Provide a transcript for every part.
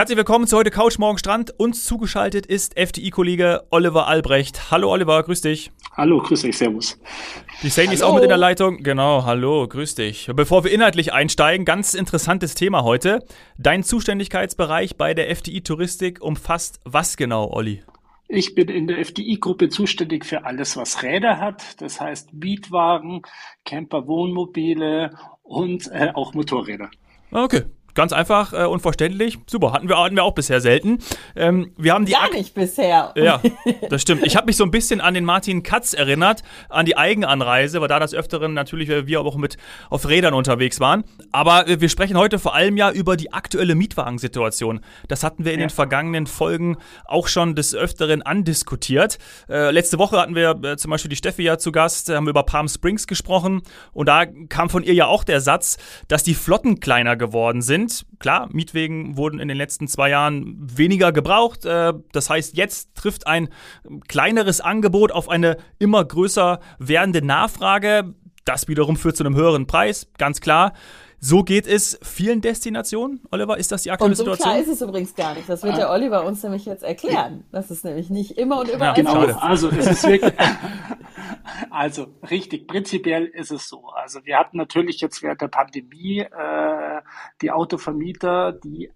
Herzlich willkommen zu heute Couch Morgen Strand. Uns zugeschaltet ist FDI-Kollege Oliver Albrecht. Hallo Oliver, grüß dich. Hallo, grüß dich, servus. Die Sandy ist auch mit in der Leitung. Genau, hallo, grüß dich. Bevor wir inhaltlich einsteigen, ganz interessantes Thema heute. Dein Zuständigkeitsbereich bei der FDI Touristik umfasst was genau, Olli? Ich bin in der FDI-Gruppe zuständig für alles, was Räder hat. Das heißt Mietwagen, Camper, Wohnmobile und äh, auch Motorräder. Okay, Ganz einfach äh, und verständlich. Super, hatten wir, hatten wir auch bisher selten. Ähm, wir haben die ja, nicht bisher. Ja, das stimmt. Ich habe mich so ein bisschen an den Martin Katz erinnert, an die Eigenanreise, weil da das Öfteren natürlich wir auch mit auf Rädern unterwegs waren. Aber äh, wir sprechen heute vor allem ja über die aktuelle Mietwagensituation. Das hatten wir in ja. den vergangenen Folgen auch schon des Öfteren andiskutiert. Äh, letzte Woche hatten wir äh, zum Beispiel die Steffi ja zu Gast, haben über Palm Springs gesprochen. Und da kam von ihr ja auch der Satz, dass die Flotten kleiner geworden sind sind. Klar, Mietwegen wurden in den letzten zwei Jahren weniger gebraucht. Äh, das heißt, jetzt trifft ein kleineres Angebot auf eine immer größer werdende Nachfrage. Das wiederum führt zu einem höheren Preis, ganz klar. So geht es vielen Destinationen. Oliver, ist das die aktuelle und so Situation? Klar ist es übrigens gar nicht. Das wird der Oliver uns nämlich jetzt erklären. Das ist nämlich nicht immer und überall. Ja, genau. Also es ist wirklich. also richtig. Prinzipiell ist es so. Also wir hatten natürlich jetzt während der Pandemie äh, die Autovermieter, die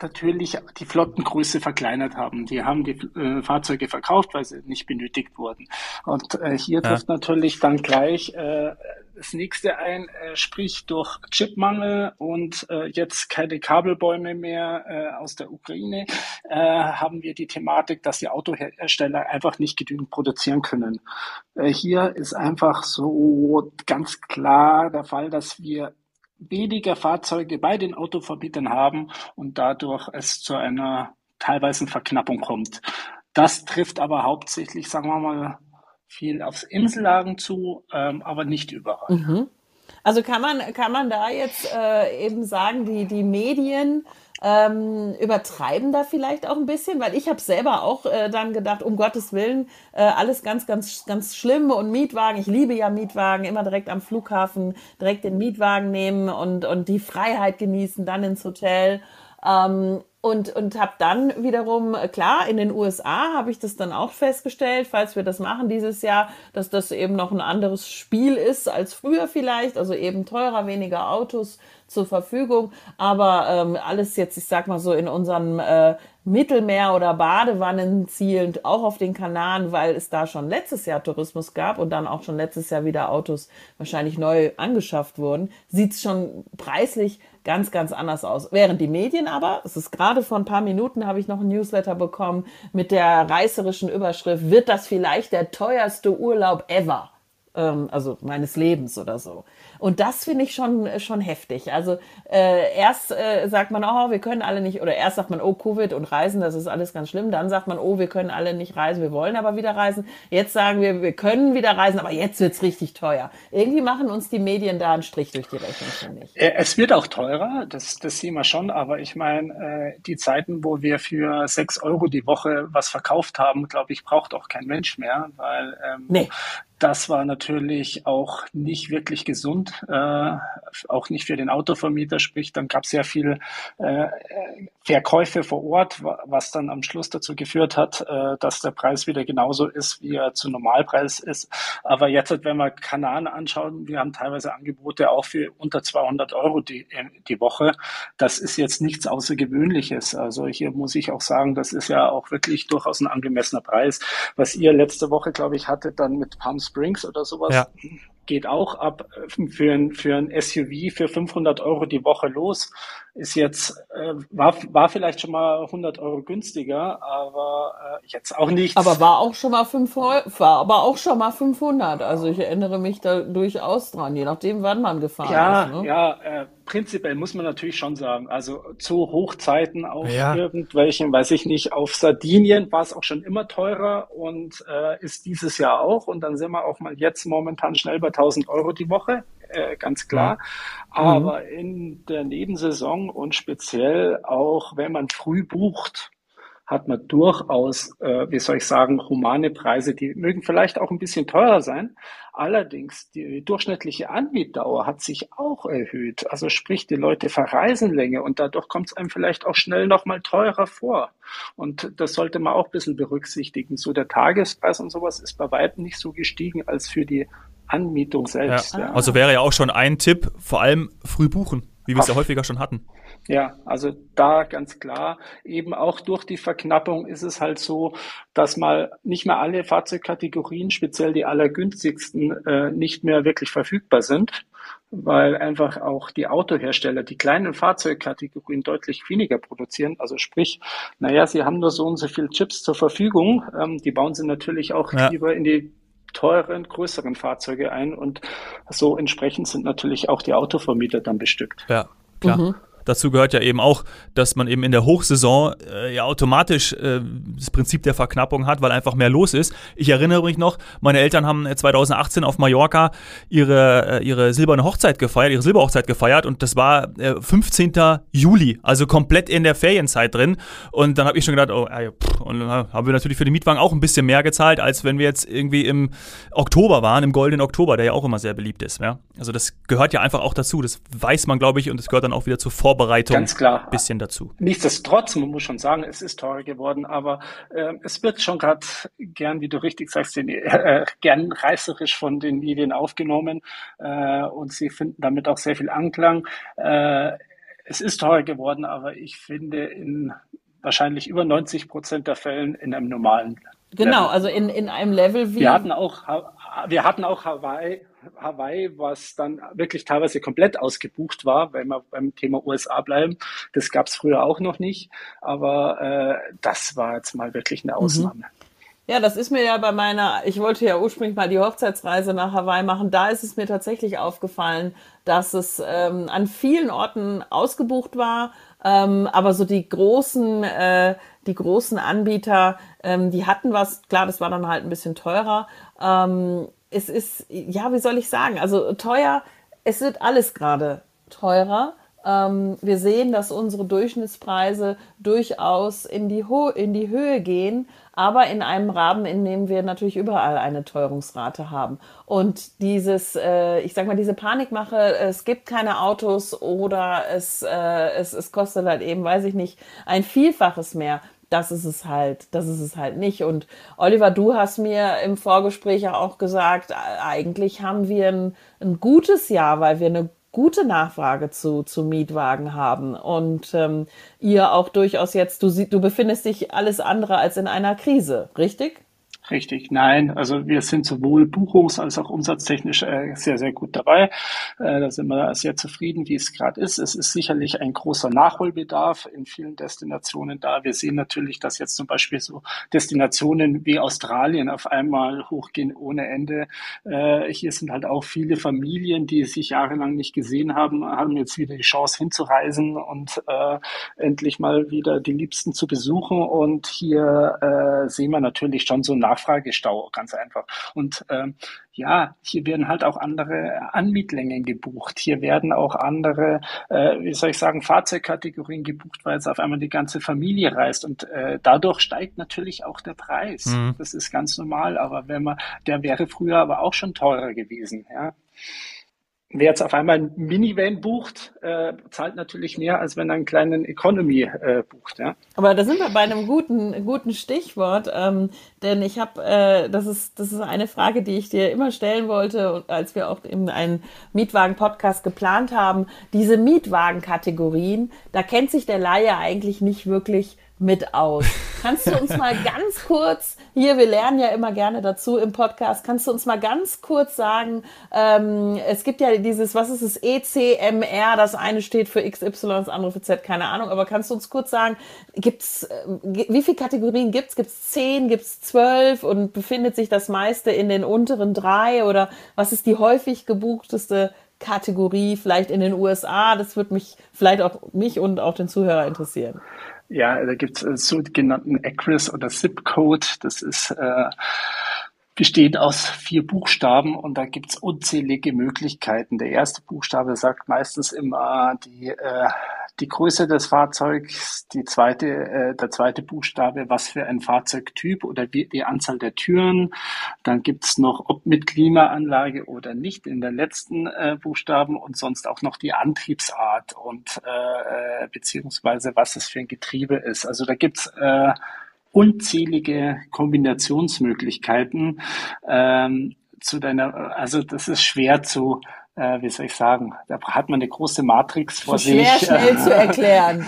natürlich die Flottengröße verkleinert haben. Die haben die äh, Fahrzeuge verkauft, weil sie nicht benötigt wurden. Und äh, hier ja. trifft natürlich dann gleich äh, das nächste ein, äh, sprich durch Chipmangel und äh, jetzt keine Kabelbäume mehr äh, aus der Ukraine, äh, haben wir die Thematik, dass die Autohersteller einfach nicht genügend produzieren können. Äh, hier ist einfach so ganz klar der Fall, dass wir weniger Fahrzeuge bei den Autovermietern haben und dadurch es zu einer teilweise Verknappung kommt. Das trifft aber hauptsächlich, sagen wir mal, viel aufs Insellagen zu, ähm, aber nicht überall. Mhm. Also kann man, kann man da jetzt äh, eben sagen, die, die Medien ähm, übertreiben da vielleicht auch ein bisschen, weil ich habe selber auch äh, dann gedacht, um Gottes Willen, äh, alles ganz, ganz, ganz schlimm und Mietwagen. Ich liebe ja Mietwagen, immer direkt am Flughafen, direkt den Mietwagen nehmen und, und die Freiheit genießen, dann ins Hotel. Ähm, und, und habe dann wiederum, äh, klar, in den USA habe ich das dann auch festgestellt, falls wir das machen dieses Jahr, dass das eben noch ein anderes Spiel ist als früher vielleicht, also eben teurer, weniger Autos zur Verfügung, aber ähm, alles jetzt, ich sag mal so, in unserem äh, Mittelmeer- oder Badewannen zielend, auch auf den Kanaren, weil es da schon letztes Jahr Tourismus gab und dann auch schon letztes Jahr wieder Autos wahrscheinlich neu angeschafft wurden, sieht's schon preislich ganz, ganz anders aus. Während die Medien aber, es ist gerade vor ein paar Minuten, habe ich noch ein Newsletter bekommen mit der reißerischen Überschrift, wird das vielleicht der teuerste Urlaub ever? Ähm, also meines Lebens oder so. Und das finde ich schon, schon heftig. Also äh, erst äh, sagt man, oh, wir können alle nicht, oder erst sagt man, oh, Covid und Reisen, das ist alles ganz schlimm. Dann sagt man, oh, wir können alle nicht reisen, wir wollen aber wieder reisen. Jetzt sagen wir, wir können wieder reisen, aber jetzt wird's richtig teuer. Irgendwie machen uns die Medien da einen Strich durch die Rechnung, finde ich. Äh, es wird auch teurer, das, das sehen wir schon, aber ich meine, äh, die Zeiten, wo wir für sechs Euro die Woche was verkauft haben, glaube ich, braucht auch kein Mensch mehr, weil ähm, nee. Das war natürlich auch nicht wirklich gesund, äh, auch nicht für den Autovermieter. Sprich, dann gab es sehr viel äh, Verkäufe vor Ort, was dann am Schluss dazu geführt hat, äh, dass der Preis wieder genauso ist, wie er zu Normalpreis ist. Aber jetzt, wenn wir Kanaren anschauen, wir haben teilweise Angebote auch für unter 200 Euro die, die Woche. Das ist jetzt nichts Außergewöhnliches. Also hier muss ich auch sagen, das ist ja auch wirklich durchaus ein angemessener Preis. Was ihr letzte Woche, glaube ich, hattet dann mit Palm Springs oder sowas. Ja geht auch ab äh, für ein, für ein SUV für 500 Euro die Woche los. Ist jetzt, äh, war, war vielleicht schon mal 100 Euro günstiger, aber äh, jetzt auch nicht. Aber war auch schon mal 500, war aber auch schon mal 500. Also ich erinnere mich da durchaus dran, je nachdem, wann man gefahren ja, ist. Ne? Ja, äh, prinzipiell muss man natürlich schon sagen, also zu Hochzeiten auf ja. irgendwelchen, weiß ich nicht, auf Sardinien war es auch schon immer teurer und äh, ist dieses Jahr auch. Und dann sind wir auch mal jetzt momentan schnell bei 1000 Euro die Woche, äh, ganz klar. Ja. Aber mhm. in der Nebensaison und speziell auch, wenn man früh bucht, hat man durchaus, äh, wie soll ich sagen, humane Preise, die mögen vielleicht auch ein bisschen teurer sein. Allerdings, die durchschnittliche Anmietdauer hat sich auch erhöht. Also sprich, die Leute verreisen länger und dadurch kommt es einem vielleicht auch schnell nochmal teurer vor. Und das sollte man auch ein bisschen berücksichtigen. So der Tagespreis und sowas ist bei weitem nicht so gestiegen als für die Anmietung selbst. Ja. Ja. Also wäre ja auch schon ein Tipp, vor allem früh buchen, wie wir es ja häufiger schon hatten. Ja, also da ganz klar, eben auch durch die Verknappung ist es halt so, dass mal nicht mehr alle Fahrzeugkategorien, speziell die allergünstigsten, äh, nicht mehr wirklich verfügbar sind, weil einfach auch die Autohersteller die kleinen Fahrzeugkategorien deutlich weniger produzieren. Also sprich, naja, sie haben nur so und so viel Chips zur Verfügung, ähm, die bauen sie natürlich auch ja. lieber in die teuren, größeren Fahrzeuge ein und so entsprechend sind natürlich auch die Autovermieter dann bestückt. Ja, klar. Mhm dazu gehört ja eben auch, dass man eben in der Hochsaison äh, ja automatisch äh, das Prinzip der Verknappung hat, weil einfach mehr los ist. Ich erinnere mich noch, meine Eltern haben 2018 auf Mallorca ihre, äh, ihre silberne Hochzeit gefeiert, ihre Silberhochzeit gefeiert und das war äh, 15. Juli, also komplett in der Ferienzeit drin. Und dann habe ich schon gedacht, oh, ey, pff, und dann haben wir natürlich für den Mietwagen auch ein bisschen mehr gezahlt, als wenn wir jetzt irgendwie im Oktober waren, im goldenen Oktober, der ja auch immer sehr beliebt ist. Ja? Also das gehört ja einfach auch dazu. Das weiß man, glaube ich, und es gehört dann auch wieder zur Vor Vorbereitung Ganz klar. bisschen dazu. Nichtsdestotrotz, man muss schon sagen, es ist teurer geworden, aber äh, es wird schon gerade gern, wie du richtig sagst, den, äh, gern reißerisch von den Medien aufgenommen äh, und sie finden damit auch sehr viel Anklang. Äh, es ist teurer geworden, aber ich finde in wahrscheinlich über 90 Prozent der Fällen in einem normalen Genau, Level. also in, in einem Level wie. Wir hatten auch, wir hatten auch Hawaii Hawaii, was dann wirklich teilweise komplett ausgebucht war, wenn wir beim Thema USA bleiben. Das gab es früher auch noch nicht, aber äh, das war jetzt mal wirklich eine mhm. Ausnahme. Ja, das ist mir ja bei meiner, ich wollte ja ursprünglich mal die Hochzeitsreise nach Hawaii machen. Da ist es mir tatsächlich aufgefallen, dass es ähm, an vielen Orten ausgebucht war. Ähm, aber so die großen, äh, die großen Anbieter, ähm, die hatten was, klar, das war dann halt ein bisschen teurer. Ähm, es ist, ja, wie soll ich sagen, also teuer, es wird alles gerade teurer. Ähm, wir sehen, dass unsere Durchschnittspreise durchaus in die, Ho in die Höhe gehen, aber in einem Rahmen, in dem wir natürlich überall eine Teuerungsrate haben. Und dieses, äh, ich sag mal, diese Panikmache, es gibt keine Autos oder es, äh, es, es kostet halt eben, weiß ich nicht, ein Vielfaches mehr das ist es halt, das ist es halt nicht. Und Oliver, du hast mir im Vorgespräch ja auch gesagt, eigentlich haben wir ein, ein gutes Jahr, weil wir eine gute Nachfrage zu, zu Mietwagen haben und ähm, ihr auch durchaus jetzt, du, du befindest dich alles andere als in einer Krise, richtig? Richtig, nein. Also wir sind sowohl buchungs- als auch umsatztechnisch äh, sehr, sehr gut dabei. Äh, da sind wir sehr zufrieden, wie es gerade ist. Es ist sicherlich ein großer Nachholbedarf in vielen Destinationen da. Wir sehen natürlich, dass jetzt zum Beispiel so Destinationen wie Australien auf einmal hochgehen ohne Ende. Äh, hier sind halt auch viele Familien, die sich jahrelang nicht gesehen haben, haben jetzt wieder die Chance hinzureisen und äh, endlich mal wieder die Liebsten zu besuchen. Und hier äh, sehen wir natürlich schon so nach Nachfragestau, ganz einfach. Und ähm, ja, hier werden halt auch andere Anmietlängen gebucht. Hier werden auch andere, äh, wie soll ich sagen, Fahrzeugkategorien gebucht, weil jetzt auf einmal die ganze Familie reist. Und äh, dadurch steigt natürlich auch der Preis. Mhm. Das ist ganz normal. Aber wenn man, der wäre früher aber auch schon teurer gewesen. Ja. Wer jetzt auf einmal ein Minivan bucht, äh, zahlt natürlich mehr, als wenn er einen kleinen Economy äh, bucht. Ja? Aber da sind wir bei einem guten, guten Stichwort, ähm, denn ich habe, äh, das ist, das ist eine Frage, die ich dir immer stellen wollte, als wir auch eben einen Mietwagen-Podcast geplant haben. Diese Mietwagen-Kategorien, da kennt sich der Laie eigentlich nicht wirklich mit aus. Kannst du uns mal ganz kurz, hier, wir lernen ja immer gerne dazu im Podcast, kannst du uns mal ganz kurz sagen, ähm, es gibt ja dieses, was ist es, ECMR, das eine steht für XY, das andere für Z, keine Ahnung, aber kannst du uns kurz sagen, gibt's, äh, wie viele Kategorien gibt's? Gibt's zehn, gibt's zwölf und befindet sich das meiste in den unteren drei oder was ist die häufig gebuchteste Kategorie vielleicht in den USA? Das würde mich vielleicht auch mich und auch den Zuhörer interessieren. Ja, da gibt es äh, sogenannten Acris oder Zip-Code. Das ist äh, besteht aus vier Buchstaben und da gibt's unzählige Möglichkeiten. Der erste Buchstabe sagt meistens immer die, äh, die Größe des Fahrzeugs, die zweite, äh, der zweite Buchstabe, was für ein Fahrzeugtyp oder die, die Anzahl der Türen. Dann gibt's noch, ob mit Klimaanlage oder nicht in den letzten äh, Buchstaben und sonst auch noch die Antriebsart und äh, äh beziehungsweise was es für ein Getriebe ist. Also da gibt's äh, unzählige Kombinationsmöglichkeiten ähm, zu deiner, also das ist schwer zu, äh, wie soll ich sagen, da hat man eine große Matrix vor sich. Schwer schnell zu erklären.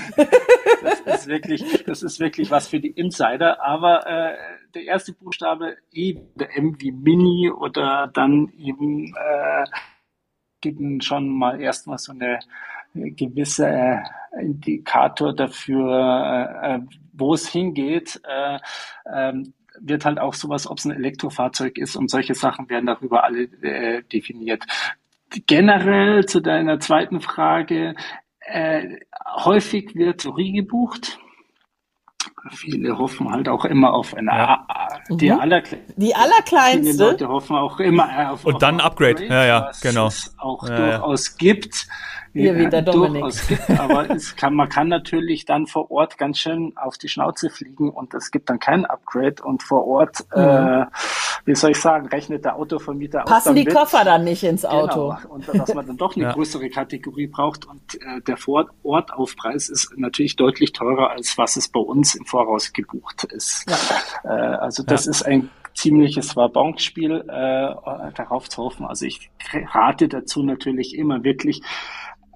das ist wirklich, das ist wirklich was für die Insider, aber äh, der erste Buchstabe E, der M wie Mini oder dann eben äh, gibt schon mal erstmal so eine gewisse äh, Indikator dafür, äh, äh, wo es hingeht. Äh, ähm, wird halt auch sowas, ob es ein Elektrofahrzeug ist und solche Sachen werden darüber alle äh, definiert. Generell zu deiner zweiten Frage, äh, häufig wird Theorie gebucht. Viele hoffen halt auch immer auf eine ja. die, mhm. aller, die allerkleinste. Viele Leute hoffen auch immer auf und dann Upgrade. Ja, ja, genau. Es auch ja, durchaus ja. gibt. Hier ja, wieder Dominik. Durchaus gibt, aber es kann, man kann natürlich dann vor Ort ganz schön auf die Schnauze fliegen und es gibt dann kein Upgrade und vor Ort, mhm. äh, wie soll ich sagen, rechnet der Autovermieter Passen auch die Koffer dann nicht ins genau. Auto. Genau. Und dass man dann doch eine ja. größere Kategorie braucht und äh, der Vorortaufpreis ist natürlich deutlich teurer, als was es bei uns im Voraus gebucht ist. Ja. Äh, also das ja. ist ein ziemliches Wabonspiel äh, darauf zu hoffen. Also ich rate dazu natürlich immer wirklich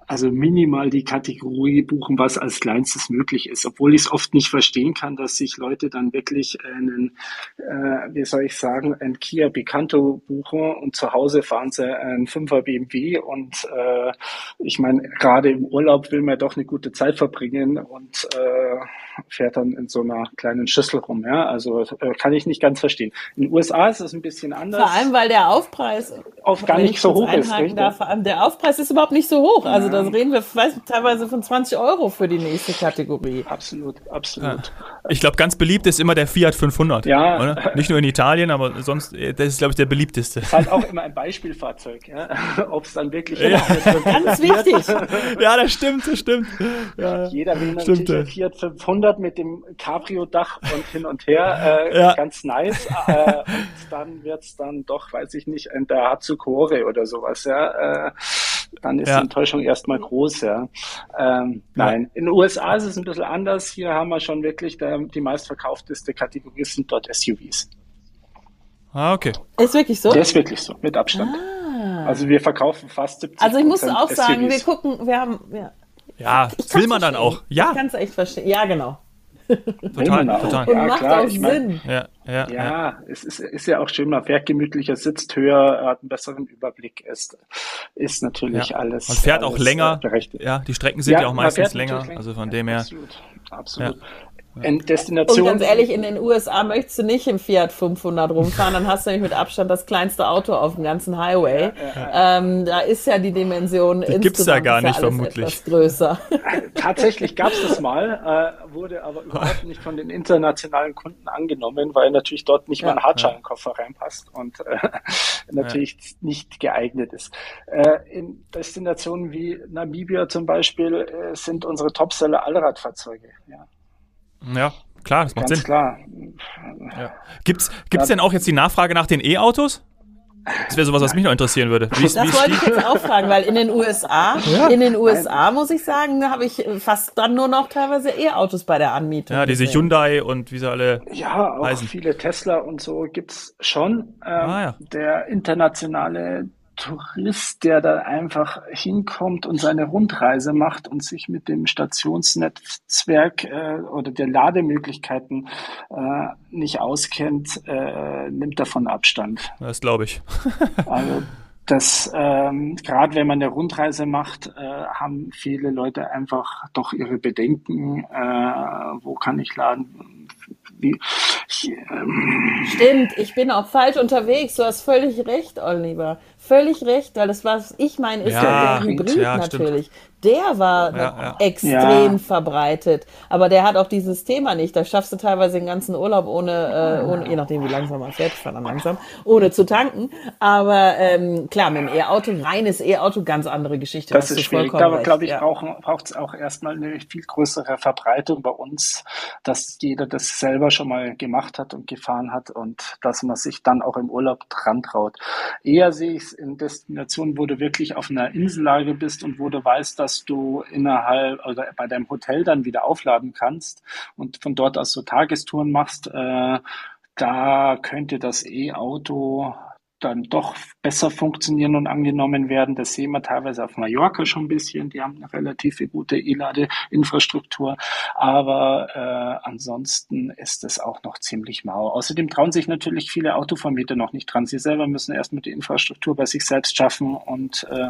also minimal die Kategorie buchen, was als kleinstes möglich ist, obwohl ich es oft nicht verstehen kann, dass sich Leute dann wirklich einen, äh, wie soll ich sagen, ein Kia Picanto buchen und zu Hause fahren sie einen 5er BMW und äh, ich meine, gerade im Urlaub will man doch eine gute Zeit verbringen und äh, fährt dann in so einer kleinen Schüssel rum. Ja? Also äh, kann ich nicht ganz verstehen. In den USA ist es ein bisschen anders. Vor allem, weil der Aufpreis auf gar nicht so hoch ist. Darf, der Aufpreis ist überhaupt nicht so hoch. Also. Da reden wir weiß, teilweise von 20 Euro für die nächste Kategorie. Absolut, absolut. Ja. Ich glaube, ganz beliebt ist immer der Fiat 500. Ja. Oder? Nicht nur in Italien, aber sonst, äh, das ist, glaube ich, der beliebteste. Ist halt auch immer ein Beispielfahrzeug, ja? ob es dann wirklich ja. Ganz wichtig. ja, das stimmt, das stimmt. Ja, Jeder will natürlich stimmt, Fiat 500 mit dem Cabrio-Dach und hin und her, äh, ja. ganz nice. Äh, und dann wird es dann doch, weiß ich nicht, ein Daihatsu Core oder sowas, ja. Äh, dann ist ja. die Enttäuschung erstmal groß, ja. Ähm, nein, in den USA ist es ein bisschen anders. Hier haben wir schon wirklich der, die meistverkaufteste Kategorie sind dort SUVs. Ah, okay. Ist wirklich so? Der ist wirklich so, mit Abstand. Ah. Also wir verkaufen fast 70 Also ich muss auch sagen, wir gucken, wir haben, ja. Ja, will man dann auch. Ja. Ich kann es echt verstehen. Ja, genau. Total, total. Und ja, macht klar, auch Sinn. Mein, ja, ja, ja, ja, es ist, ist ja auch schön, man fährt gemütlicher, sitzt höher, hat einen besseren Überblick, ist, ist natürlich ja. alles. Man fährt alles auch länger. Ja, die Strecken sind ja, auch meistens länger, also von dem her. Absolut, absolut in Destination. Und ganz ehrlich, in den USA möchtest du nicht im Fiat 500 rumfahren, dann hast du nämlich mit Abstand das kleinste Auto auf dem ganzen Highway. Ja, ja, ja. Ähm, da ist ja die Dimension die gibt's da gar nicht vermutlich. Etwas größer. Tatsächlich gab es das mal, äh, wurde aber überhaupt nicht von den internationalen Kunden angenommen, weil natürlich dort nicht mal ein Hartschalenkoffer reinpasst und äh, natürlich nicht geeignet ist. Äh, in Destinationen wie Namibia zum Beispiel äh, sind unsere Topseller Allradfahrzeuge. Ja. Ja, klar, das macht Ganz Sinn. klar. Ja. Gibt's, gibt's ja. denn auch jetzt die Nachfrage nach den E-Autos? Das wäre sowas, was mich noch interessieren würde. Wie ist, das wie wollte ich jetzt auch fragen, weil in den USA, ja. in den USA muss ich sagen, habe ich fast dann nur noch teilweise E-Autos bei der Anmietung. Ja, diese gesehen. Hyundai und wie sie alle. Ja, auch heißen. viele Tesla und so gibt's schon. Ähm, ah, ja. Der internationale Tourist, der da einfach hinkommt und seine Rundreise macht und sich mit dem Stationsnetzwerk äh, oder der Lademöglichkeiten äh, nicht auskennt, äh, nimmt davon Abstand. Das glaube ich. also das ähm, gerade wenn man eine Rundreise macht, äh, haben viele Leute einfach doch ihre Bedenken, äh, wo kann ich laden, wie, ich, ähm Stimmt, ich bin auch falsch unterwegs. Du hast völlig recht, Oliver. Völlig recht, weil das, was ich meine, ist ja, der Hybrid ja, natürlich. Der war ja, ja. extrem ja. verbreitet. Aber der hat auch dieses Thema nicht. Da schaffst du teilweise den ganzen Urlaub ohne, äh, ohne je nachdem wie langsam man fährt, fährt dann langsam, ohne zu tanken. Aber ähm, klar, mit dem E-Auto, reines E-Auto, ganz andere Geschichte. Das, ist schwierig. Da glaube ich, braucht es auch erstmal eine viel größere Verbreitung bei uns, dass jeder das selber schon mal gemacht hat und gefahren hat und dass man sich dann auch im Urlaub dran traut. Eher sehe ich in Destinationen, wo du wirklich auf einer Insellage bist und wo du weißt, dass dass du innerhalb oder bei deinem Hotel dann wieder aufladen kannst und von dort aus so Tagestouren machst, äh, da könnte das E-Auto dann doch besser funktionieren und angenommen werden. Das sehen wir teilweise auf Mallorca schon ein bisschen. Die haben eine relativ gute E-Ladeinfrastruktur. Aber äh, ansonsten ist es auch noch ziemlich mau. Außerdem trauen sich natürlich viele Autovermieter noch nicht dran. Sie selber müssen erst mit der Infrastruktur bei sich selbst schaffen und äh,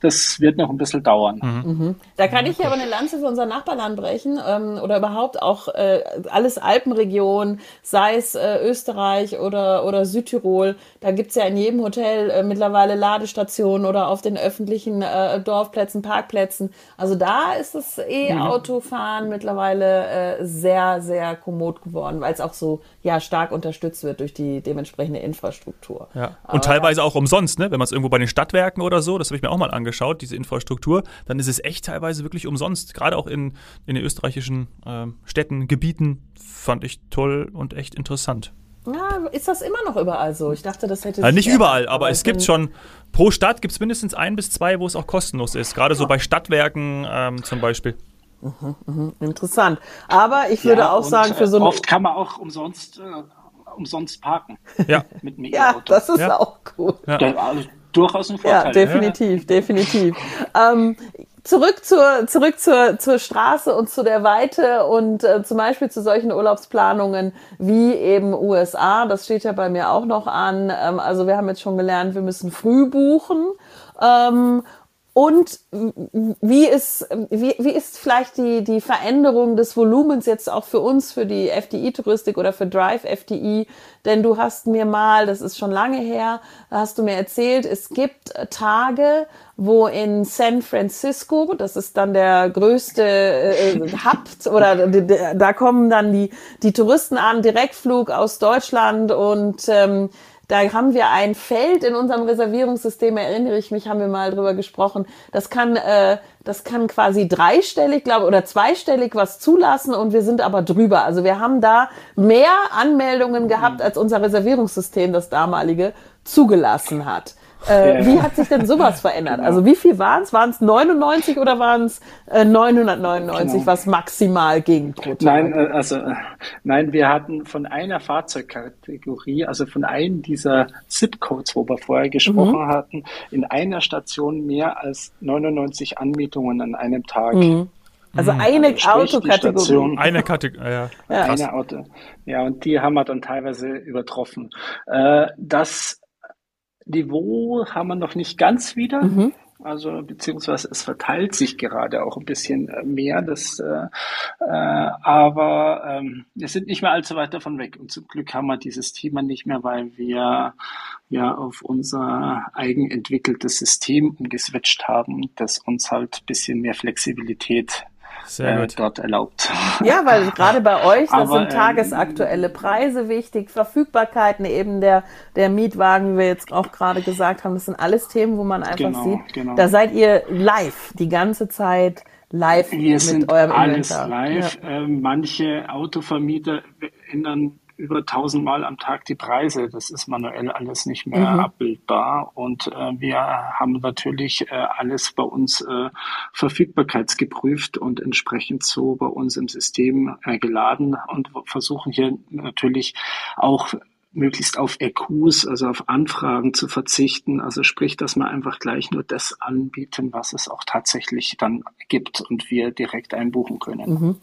das wird noch ein bisschen dauern. Mhm. Mhm. Da kann ich aber eine Lanze für unser Nachbarland brechen ähm, oder überhaupt auch äh, alles Alpenregion, sei es äh, Österreich oder, oder Südtirol. Da gibt es ja in jedem Hotel äh, mittlerweile Ladestationen oder auf den öffentlichen äh, Dorfplätzen, Parkplätzen. Also da ist das E-Autofahren mhm. mittlerweile äh, sehr, sehr kommod geworden, weil es auch so ja stark unterstützt wird durch die dementsprechende Infrastruktur. Ja. Und Aber, teilweise auch umsonst, ne? Wenn man es irgendwo bei den Stadtwerken oder so, das habe ich mir auch mal angeschaut, diese Infrastruktur, dann ist es echt teilweise wirklich umsonst. Gerade auch in, in den österreichischen äh, Städten, Gebieten fand ich toll und echt interessant. Ja, ist das immer noch überall so? Ich dachte, das hätte. Ja, nicht überall, aber es gibt schon, pro Stadt gibt es mindestens ein bis zwei, wo es auch kostenlos ist. Gerade so bei Stadtwerken ähm, zum Beispiel. Mhm, mh, interessant. Aber ich würde ja, auch sagen, für so eine. Oft kann man auch umsonst, äh, umsonst parken. Ja. Mit dem Ja, das ist ja. auch cool. Ja. Also, durchaus ein Vorteil. Ja, definitiv, definitiv. Ähm, zurück zur, zurück zur, zur Straße und zu der Weite und äh, zum Beispiel zu solchen Urlaubsplanungen wie eben USA. Das steht ja bei mir auch noch an. Ähm, also wir haben jetzt schon gelernt, wir müssen früh buchen. Ähm, und wie ist, wie, wie ist vielleicht die, die Veränderung des Volumens jetzt auch für uns, für die FDI-Touristik oder für Drive FDI? Denn du hast mir mal, das ist schon lange her, hast du mir erzählt, es gibt Tage, wo in San Francisco, das ist dann der größte äh, Hub, oder da kommen dann die, die Touristen an, Direktflug aus Deutschland und ähm, da haben wir ein Feld in unserem Reservierungssystem, erinnere ich mich, haben wir mal drüber gesprochen. Das kann, äh, das kann quasi dreistellig, glaube oder zweistellig was zulassen und wir sind aber drüber. Also wir haben da mehr Anmeldungen gehabt, als unser Reservierungssystem, das damalige, zugelassen hat. Äh, ja. Wie hat sich denn sowas verändert? Genau. Also wie viel waren es? Waren es 99 oder waren es äh, 999, genau. was maximal ging pro Tag? Nein, äh, also äh, nein, wir hatten von einer Fahrzeugkategorie, also von einem dieser Zip-Codes, wo wir vorher gesprochen mhm. hatten, in einer Station mehr als 99 Anmietungen an einem Tag. Mhm. Also mhm. eine also Autokategorie. Eine Kategorie, ja. ja. Eine Auto. Ja, und die haben wir dann teilweise übertroffen. Äh, das Niveau haben wir noch nicht ganz wieder. Mhm. Also beziehungsweise es verteilt sich gerade auch ein bisschen äh, mehr, das, äh, äh, aber ähm, wir sind nicht mehr allzu weit davon weg. Und zum Glück haben wir dieses Thema nicht mehr, weil wir ja auf unser eigenentwickeltes System umgeswitcht haben, das uns halt ein bisschen mehr Flexibilität äh, dort erlaubt. Ja, weil gerade bei euch, das Aber, sind ähm, tagesaktuelle Preise wichtig, Verfügbarkeiten eben der, der Mietwagen, wie wir jetzt auch gerade gesagt haben, das sind alles Themen, wo man einfach genau, sieht, genau. da seid ihr live die ganze Zeit live wir mit sind eurem alles Inventar. live. Ja. Ähm, manche Autovermieter ändern über tausendmal am Tag die Preise. Das ist manuell alles nicht mehr mhm. abbildbar. Und äh, wir haben natürlich äh, alles bei uns äh, verfügbarkeitsgeprüft und entsprechend so bei uns im System äh, geladen und versuchen hier natürlich auch möglichst auf EQs, also auf Anfragen zu verzichten. Also sprich, dass wir einfach gleich nur das anbieten, was es auch tatsächlich dann gibt und wir direkt einbuchen können. Mhm.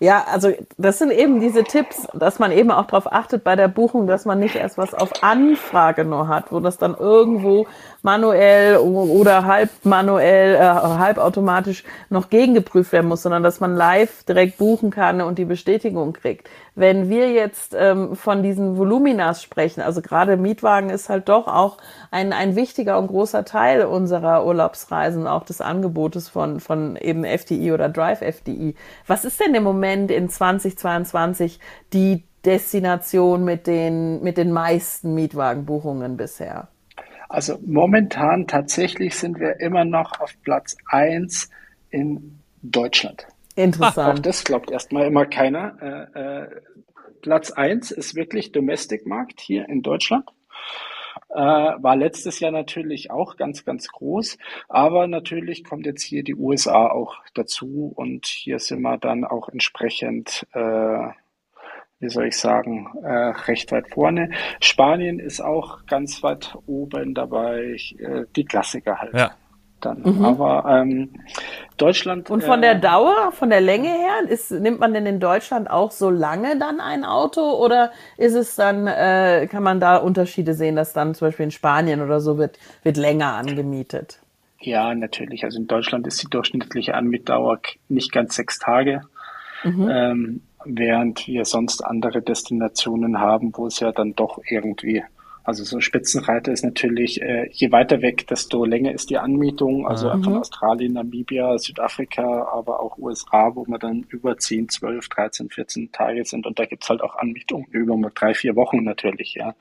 Ja, also das sind eben diese Tipps, dass man eben auch darauf achtet bei der Buchung, dass man nicht erst was auf Anfrage nur hat, wo das dann irgendwo manuell oder halb manuell, äh, halbautomatisch noch gegengeprüft werden muss, sondern dass man live direkt buchen kann und die Bestätigung kriegt. Wenn wir jetzt ähm, von diesen Voluminas sprechen, also gerade Mietwagen ist halt doch auch ein, ein wichtiger und großer Teil unserer Urlaubsreisen, auch des Angebotes von, von eben FDI oder Drive FDI. Was ist denn im Moment in 2022 die Destination mit den, mit den meisten Mietwagenbuchungen bisher? Also momentan tatsächlich sind wir immer noch auf Platz 1 in Deutschland. Interessant. Auch das glaubt erstmal immer keiner. Äh, äh, Platz 1 ist wirklich Domestic-Markt hier in Deutschland. Äh, war letztes Jahr natürlich auch ganz, ganz groß. Aber natürlich kommt jetzt hier die USA auch dazu und hier sind wir dann auch entsprechend, äh, wie soll ich sagen, äh, recht weit vorne. Spanien ist auch ganz weit oben dabei, äh, die Klassiker halt. Ja dann. Mhm. Aber ähm, Deutschland. Und von äh, der Dauer, von der Länge her, ist, nimmt man denn in Deutschland auch so lange dann ein Auto oder ist es dann, äh, kann man da Unterschiede sehen, dass dann zum Beispiel in Spanien oder so wird, wird länger angemietet? Ja, natürlich. Also in Deutschland ist die durchschnittliche Anmietdauer nicht ganz sechs Tage. Mhm. Ähm, während wir sonst andere Destinationen haben, wo es ja dann doch irgendwie also so Spitzenreiter ist natürlich, äh, je weiter weg, desto länger ist die Anmietung. Also mhm. von Australien, Namibia, Südafrika, aber auch USA, wo man dann über 10, 12, 13, 14 Tage sind. Und da gibt's halt auch Anmietungen über drei, vier Wochen natürlich. Ja,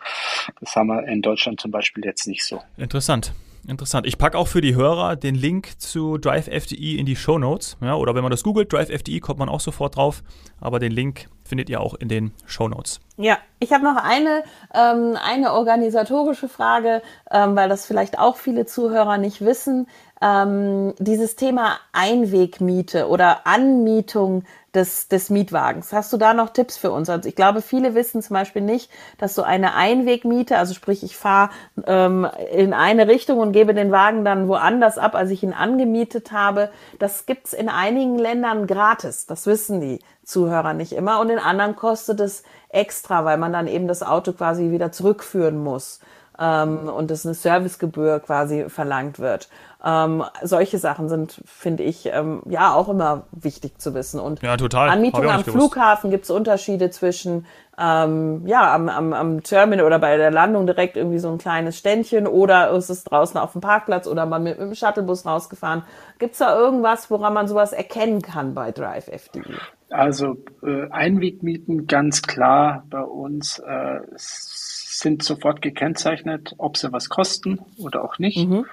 Das haben wir in Deutschland zum Beispiel jetzt nicht so. Interessant. Interessant. Ich packe auch für die Hörer den Link zu Drive FDI in die Show Notes. Ja, oder wenn man das googelt, Drive FDI, kommt man auch sofort drauf. Aber den Link findet ihr auch in den Show Notes. Ja, ich habe noch eine, ähm, eine organisatorische Frage, ähm, weil das vielleicht auch viele Zuhörer nicht wissen. Ähm, dieses Thema Einwegmiete oder Anmietung des, des Mietwagens. Hast du da noch Tipps für uns? Also ich glaube, viele wissen zum Beispiel nicht, dass so eine Einwegmiete, also sprich, ich fahre ähm, in eine Richtung und gebe den Wagen dann woanders ab, als ich ihn angemietet habe. Das gibt's in einigen Ländern gratis. Das wissen die Zuhörer nicht immer. Und in anderen kostet es extra, weil man dann eben das Auto quasi wieder zurückführen muss ähm, und es eine Servicegebühr quasi verlangt wird. Ähm, solche Sachen sind, finde ich, ähm, ja auch immer wichtig zu wissen. Und ja, total. Anmietung am Flughafen gibt es Unterschiede zwischen ähm, ja, am, am, am Terminal oder bei der Landung direkt irgendwie so ein kleines Ständchen oder ist es draußen auf dem Parkplatz oder man mit, mit dem Shuttlebus rausgefahren. Gibt es da irgendwas, woran man sowas erkennen kann bei Drive FDI? Also äh, Einwegmieten ganz klar bei uns äh, sind sofort gekennzeichnet, ob sie was kosten oder auch nicht. Mhm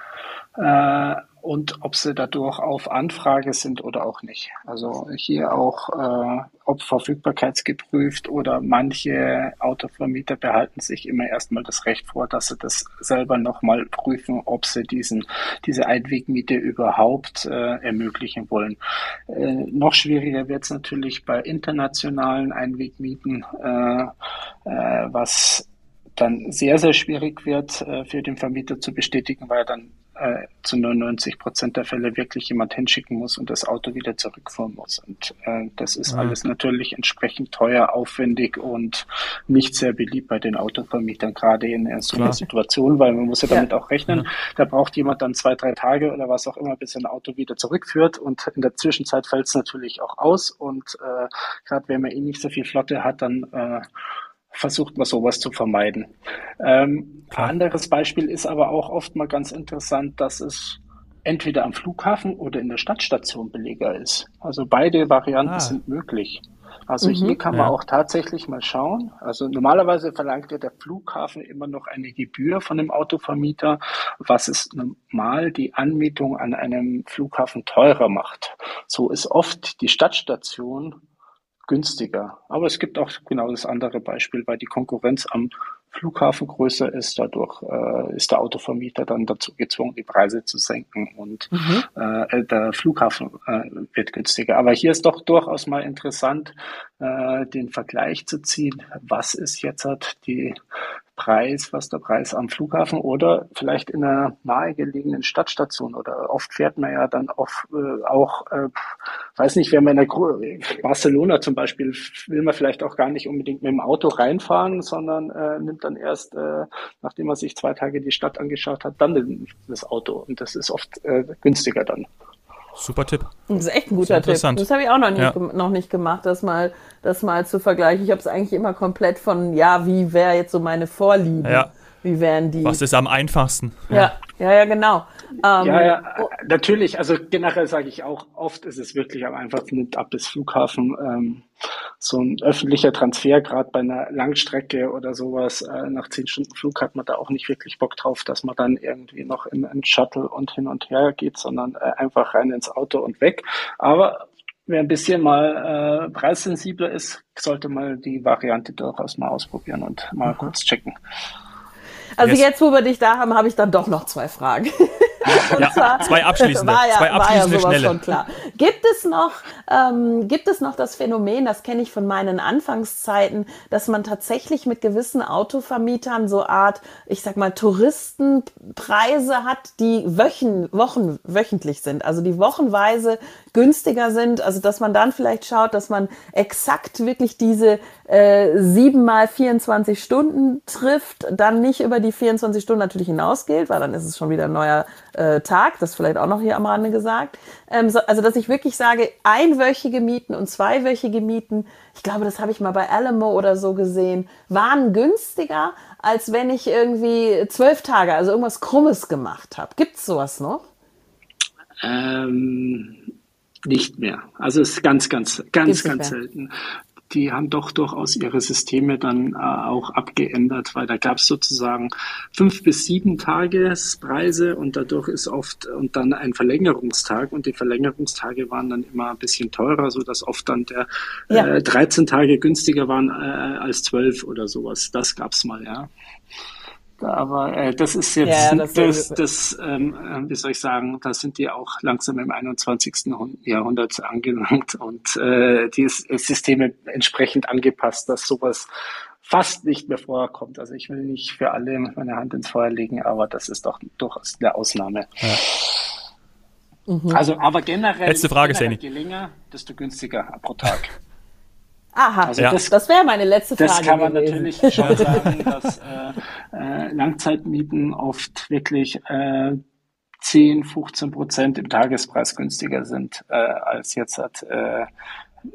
äh, und ob sie dadurch auf Anfrage sind oder auch nicht. Also hier auch, äh, ob verfügbarkeitsgeprüft oder manche Autovermieter behalten sich immer erstmal das Recht vor, dass sie das selber nochmal prüfen, ob sie diesen, diese Einwegmiete überhaupt äh, ermöglichen wollen. Äh, noch schwieriger wird es natürlich bei internationalen Einwegmieten, äh, äh, was dann sehr, sehr schwierig wird äh, für den Vermieter zu bestätigen, weil er dann äh, zu 99 Prozent der Fälle wirklich jemand hinschicken muss und das Auto wieder zurückfahren muss. Und äh, das ist ja. alles natürlich entsprechend teuer, aufwendig und nicht sehr beliebt bei den Autovermietern, gerade in so einer Situation, weil man muss ja damit ja. auch rechnen, ja. da braucht jemand dann zwei, drei Tage oder was auch immer, bis ein Auto wieder zurückführt und in der Zwischenzeit fällt es natürlich auch aus und äh, gerade wenn man eh nicht so viel Flotte hat, dann äh, versucht man sowas zu vermeiden. Ähm, anderes Beispiel ist aber auch oft mal ganz interessant, dass es entweder am Flughafen oder in der Stadtstation billiger ist. Also beide Varianten ah. sind möglich. Also mhm. hier kann man ja. auch tatsächlich mal schauen. Also normalerweise verlangt ja der Flughafen immer noch eine Gebühr von dem Autovermieter, was es normal die Anmietung an einem Flughafen teurer macht. So ist oft die Stadtstation günstiger. Aber es gibt auch genau das andere Beispiel, weil die Konkurrenz am Flughafen größer ist. Dadurch äh, ist der Autovermieter dann dazu gezwungen, die Preise zu senken und mhm. äh, der Flughafen äh, wird günstiger. Aber hier ist doch durchaus mal interessant, äh, den Vergleich zu ziehen. Was ist jetzt halt die Preis, was der Preis am Flughafen oder vielleicht in einer nahegelegenen Stadtstation oder oft fährt man ja dann auf, äh, auch, äh, weiß nicht, wenn man in der Barcelona zum Beispiel will man vielleicht auch gar nicht unbedingt mit dem Auto reinfahren, sondern äh, nimmt dann erst, äh, nachdem man sich zwei Tage die Stadt angeschaut hat, dann das Auto und das ist oft äh, günstiger dann. Super Tipp. Das ist echt ein guter Tipp. Das habe ich auch noch nicht, ja. noch nicht gemacht, das mal, das mal zu vergleichen. Ich habe es eigentlich immer komplett von, ja, wie wäre jetzt so meine Vorliebe? Ja. Wie wären die? Was ist am einfachsten? Ja, ja, ja, genau. Ähm, ja, ja, natürlich. Also generell sage ich auch, oft ist es wirklich am einfachsten, nimmt ab bis Flughafen. Ähm, so ein öffentlicher Transfer, gerade bei einer Langstrecke oder sowas, äh, nach zehn Stunden Flug hat man da auch nicht wirklich Bock drauf, dass man dann irgendwie noch in einen Shuttle und hin und her geht, sondern äh, einfach rein ins Auto und weg. Aber wer ein bisschen mal äh, preissensibler ist, sollte mal die Variante durchaus mal ausprobieren und mal mhm. kurz checken. Also yes. jetzt, wo wir dich da haben, habe ich dann doch noch zwei Fragen. ja, zwar, zwei abschließende, war ja, zwei abschließende war ja schnelle. Schon klar. Gibt es noch, ähm, gibt es noch das Phänomen, das kenne ich von meinen Anfangszeiten, dass man tatsächlich mit gewissen Autovermietern so Art, ich sag mal, Touristenpreise hat, die wöchen, Wochen, wöchentlich sind, also die wochenweise günstiger sind, also dass man dann vielleicht schaut, dass man exakt wirklich diese äh, sieben mal 24 Stunden trifft, dann nicht über die 24 Stunden natürlich hinausgeht, weil dann ist es schon wieder ein neuer äh, Tag, das vielleicht auch noch hier am Rande gesagt. Ähm, so, also dass ich wirklich sage, einwöchige Mieten und zweiwöchige Mieten, ich glaube, das habe ich mal bei Alamo oder so gesehen, waren günstiger, als wenn ich irgendwie zwölf Tage, also irgendwas Krummes gemacht habe. Gibt's sowas noch? Ähm, nicht mehr. Also es ist ganz, ganz, ganz, ganz selten die haben doch durchaus ihre Systeme dann äh, auch abgeändert, weil da gab es sozusagen fünf bis sieben Tagespreise und dadurch ist oft und dann ein Verlängerungstag und die Verlängerungstage waren dann immer ein bisschen teurer, so dass oft dann der ja. äh, 13 Tage günstiger waren äh, als 12 oder sowas. Das gab's mal, ja. Aber äh, das ist jetzt, ja, das, das, das ähm, äh, wie soll ich sagen, da sind die auch langsam im 21. Jahrhundert angelangt und äh, die Systeme entsprechend angepasst, dass sowas fast nicht mehr vorkommt. Also ich will nicht für alle meine Hand ins Feuer legen, aber das ist doch durchaus eine Ausnahme. Ja. Mhm. Also, aber generell, Letzte Frage, generell je länger, desto günstiger pro Tag. Aha, also ja. das, das wäre meine letzte Frage. Das kann man gewesen. natürlich schon sagen, dass äh, äh, Langzeitmieten oft wirklich äh, 10, 15 Prozent im Tagespreis günstiger sind äh, als jetzt hat, äh,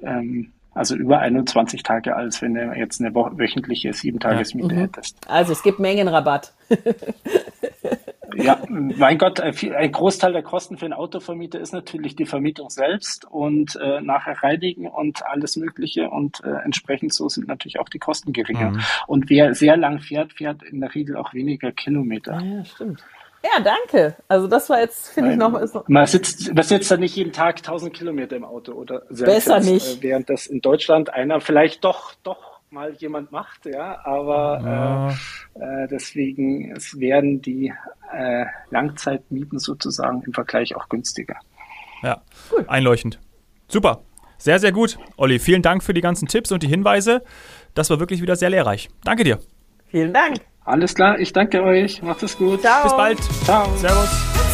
ähm, also über 21 Tage, als wenn du jetzt eine wöchentliche Sieben-Tagesmiete ja. mhm. hättest. Also es gibt Mengenrabatt. Ja, mein Gott, äh, ein Großteil der Kosten für einen Autovermieter ist natürlich die Vermietung selbst und äh, nachher reinigen und alles Mögliche und äh, entsprechend so sind natürlich auch die Kosten geringer. Mhm. Und wer sehr lang fährt, fährt in der Regel auch weniger Kilometer. Ja, stimmt. Ja, danke. Also das war jetzt, finde ich, noch... Ist noch man, sitzt, man sitzt da nicht jeden Tag 1000 Kilometer im Auto oder Besser nicht. Äh, während das in Deutschland einer vielleicht doch, doch mal jemand macht, ja, aber ja. Äh, äh, deswegen es werden die äh, Langzeitmieten sozusagen im Vergleich auch günstiger. Ja, cool. einleuchtend. Super. Sehr, sehr gut. Olli, vielen Dank für die ganzen Tipps und die Hinweise. Das war wirklich wieder sehr lehrreich. Danke dir. Vielen Dank. Alles klar, ich danke euch. Macht es gut. Ciao. Bis bald. Ciao. Servus.